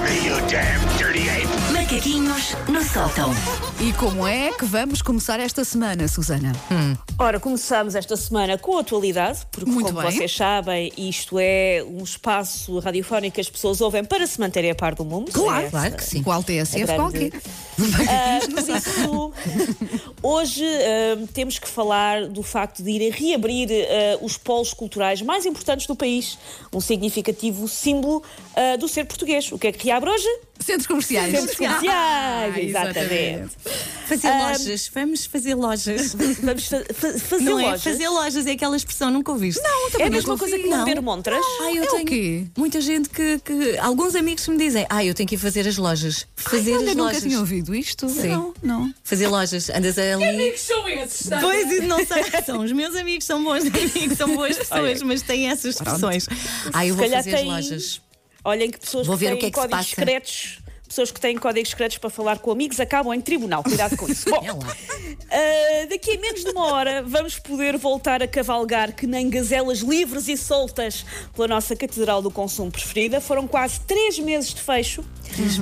me, you damn dirty ape! Macaquinhos no sótão. E como é que vamos começar esta semana, Susana? Ora, começamos esta semana com a atualidade, porque, Muito como bem. vocês sabem, isto é um espaço radiofónico que as pessoas ouvem para se manterem a par do mundo. Claro, É claro essa- que sim. Qual TSF, grande- qualquer. Ah, por isso, hoje ah, temos que falar do facto de ir a reabrir ah, os polos culturais mais importantes do país, um significativo símbolo ah, do ser português. O que é que reabre hoje? Centros comerciais. Centros comerciais, Ah, exatamente. Fazer lojas, vamos fazer lojas. Vamos fa- fa- fazer Não é? lojas. Fazer lojas é aquela expressão, nunca ouviste? Não, É a mesma coisa que Não. beber montras. Ah, eu É o tenho quê? muita gente que, que- Alguns amigos me dizem, ah, eu tenho que ir fazer as lojas. Fazer Olha, as nunca lojas. tinha ouvido isto. Sim. Não, não. Fazer lojas. Andas ali. são esses? tá? Pois, e não sei. São os meus amigos, são bons amigos, são boas pessoas, mas têm essas expressões. Ah, eu vou fazer tem- as lojas. Olhem que pessoas Vou que ver têm o que é que códigos passa. secretos. Pessoas que têm códigos secretos para falar com amigos acabam em tribunal. Cuidado com isso. Bom, ah, daqui a menos de uma hora vamos poder voltar a cavalgar que nem gazelas livres e soltas pela nossa Catedral do Consumo preferida. Foram quase três meses de fecho,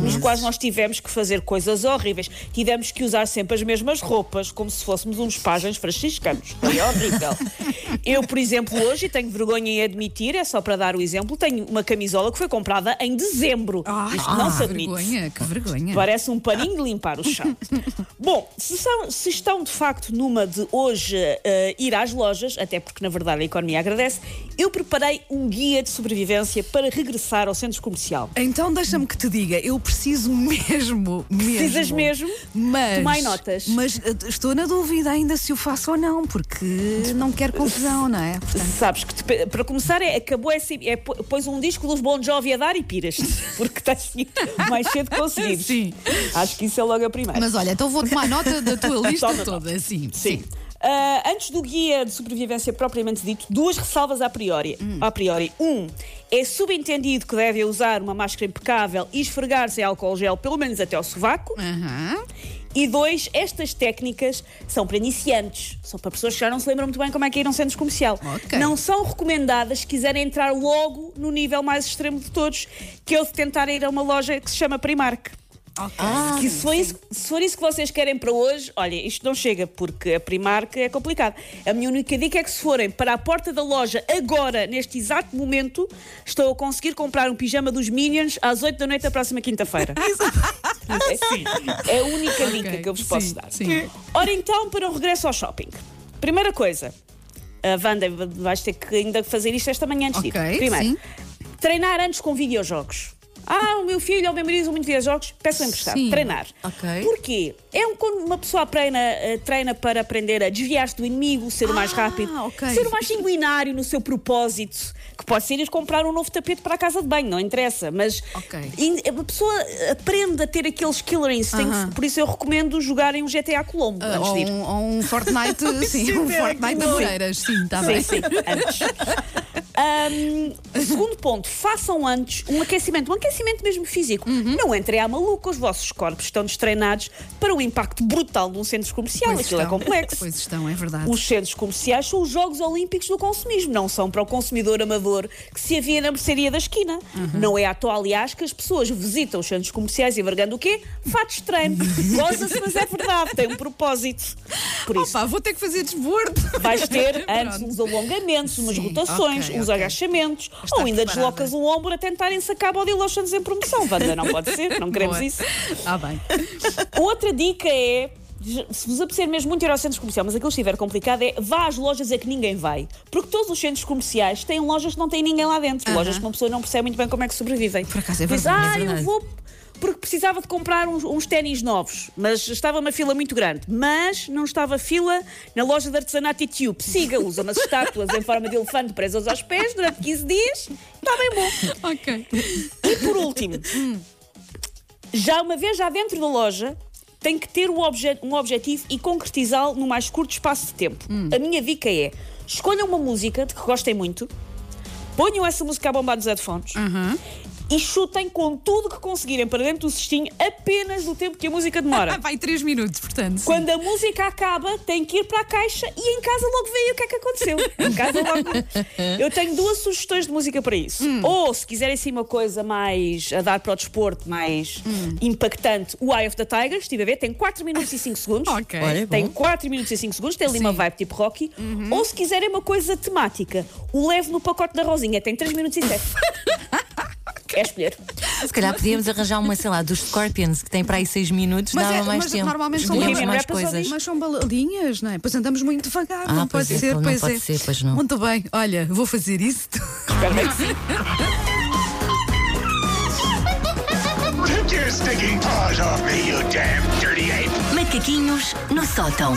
nos quais nós tivemos que fazer coisas horríveis. Tivemos que usar sempre as mesmas roupas, como se fôssemos uns pajens franciscanos. Foi horrível. Eu, por exemplo, hoje, tenho vergonha em admitir, é só para dar o exemplo, tenho uma camisola que foi comprada em dezembro. Isto não se que admite. vergonha, que vergonha. Parece um paninho de limpar o chão. Bom, se, são- se estão de facto numa de hoje eh, ir às lojas, até porque na verdade a economia agradece, eu preparei um guia de sobrevivência para regressar ao centro comercial. Então deixa-me que te diga, eu preciso mesmo, mesmo. Precisas mesmo? Mas, Tomai notas. Mas eh, estou na dúvida ainda se o faço ou não, porque não quero confusão, não é? Portanto, Sabes que te- para começar é, acabou esse, é, pô- pôs um disco dos Bon Jovi a dar e piras porque estás mais cedo conseguido. Sim. Acho que isso é logo a primeira. mas olha, então vou tomar nota da tua lista toda, sim. Sim. Ah, antes do guia de sobrevivência propriamente dito, duas ressalvas a priori. A priori, um, é subentendido que devem usar uma máscara impecável e esfregar-se em álcool gel pelo menos até ao sovaco. Aham. E dois, estas técnicas são para iniciantes, são para pessoas que já não se lembram muito bem como é que é ir a um centro comercial. Ok. Não são recomendadas se quiserem entrar logo no nível mais extremo de todos, que é o de tentar ir a uma loja que se chama Primark. Ah, Que se for, isso, se for isso que vocês querem para hoje, olha, isto não chega, porque a Primark é complicado. A minha única dica é que se forem para a porta da loja agora, neste exato momento, estão a conseguir comprar um pijama dos Minions às 8 da noite da próxima quinta-feira. é, é a única dica Ok, que eu vos posso sim, dar. sim. Ora então, para o regresso ao shopping. Primeira coisa, a Wanda, vais ter que ainda fazer isto esta manhã antes de ir. Primeiro, sim. treinar antes com videojogos. Ah, o meu filho ou o meu marido muito videojogos, peçam emprestado. Sim. Treinar. Ok. Porquê? É um, quando uma pessoa treina, eh, treina para aprender a desviar-se do inimigo, ser o mais Ah, rápido, ok. ser o mais sanguinário no seu propósito, que pode ser ir comprar um novo tapete para a casa de banho, não interessa, mas Ok. in- a pessoa aprende a ter aqueles killer instincts, Aham. por isso eu recomendo jogarem um GTA Colombo Ah, antes ou, de ir. um, ou um Fortnite, sim, um Fortnite de Moreiras, sim, está Sim, bem. sim, antes. Ahm, segundo ponto, façam antes um aquecimento, um aquecimento mesmo físico. Uhum. Não entrem à maluca, os vossos corpos estão destreinados para o impacto brutal de um centro comercial. Pois Aquilo é complexo. Pois estão, é verdade. Os centros comerciais são os Jogos Olímpicos do consumismo, não são para o consumidor amador que se havia na mercearia da esquina. Uhum. Não é à toa, aliás, que as pessoas visitam os centros comerciais envergando o quê? Fatos de treino. Goza-se, mas é verdade, tem um propósito. Por isso, Opa, vou ter que fazer desbordo. Vais ter antes uns alongamentos, umas Sim, rotações, ok, ok. agachamentos, Estar ou ainda preparada. deslocas o ombro a tentarem sacar body lotions em promoção. Wanda, não pode ser, não queremos Boa. isso. Ah, bem. Outra dica é. Se vos apetecer mesmo muito ir ao centro comercial, mas aquilo estiver complicado, é vá às lojas a que ninguém vai. Porque todos os centros comerciais têm lojas que não têm ninguém lá dentro. Lojas que uma pessoa não percebe muito bem como é que sobrevivem. Por acaso é Diz, verdade, é ah, eu verdade." vou porque precisava de comprar uns, uns ténis novos, mas estava uma fila muito grande. Mas não estava fila na loja de artesanato e tube. Siga, usa umas estátuas em forma de elefante presas aos pés durante 15 dias. Está bem bom. Ok. E por último, já uma vez já dentro da loja, tem que ter um, obje- um objetivo e concretizá-lo no mais curto espaço de tempo. A minha dica é: escolham uma música de que gostem muito, ponham essa música a bombar dos headphones e chutem com tudo que conseguirem para dentro do cestinho apenas no tempo que a música demora. Vai 3 minutos, portanto. sim. Quando a música acaba, tem que ir para a caixa e em casa logo veio o que é que aconteceu. Em casa logo. Eu tenho duas sugestões de música para isso. Hum. Ou, se quiserem assim uma coisa mais a dar para o desporto, mais Hum. impactante, o Eye of the Tiger, estive a ver, tem 4 minutos e 5 segundos. Ok. Olha, Tem bom. 4 minutos e 5 segundos, tem ali uma Sim. vibe tipo Rocky. Uhum. Ou se quiserem uma coisa temática, o leve no pacote da Rosinha, tem 3 minutos e 7. É escolher. Se calhar podíamos arranjar uma, sei lá, dos Scorpions, que tem para aí 6 minutos, Mas, dava é- mais mas tempo. normalmente são Escolhemos mais coisas. Mas são baladinhas, não é? Pois andamos muito devagar, Ah, não pois pode é, ser, não pois pode é. ser, pois não. Muito bem, olha, vou fazer isso. Espero bem que sim. Macaquinhos no sótão.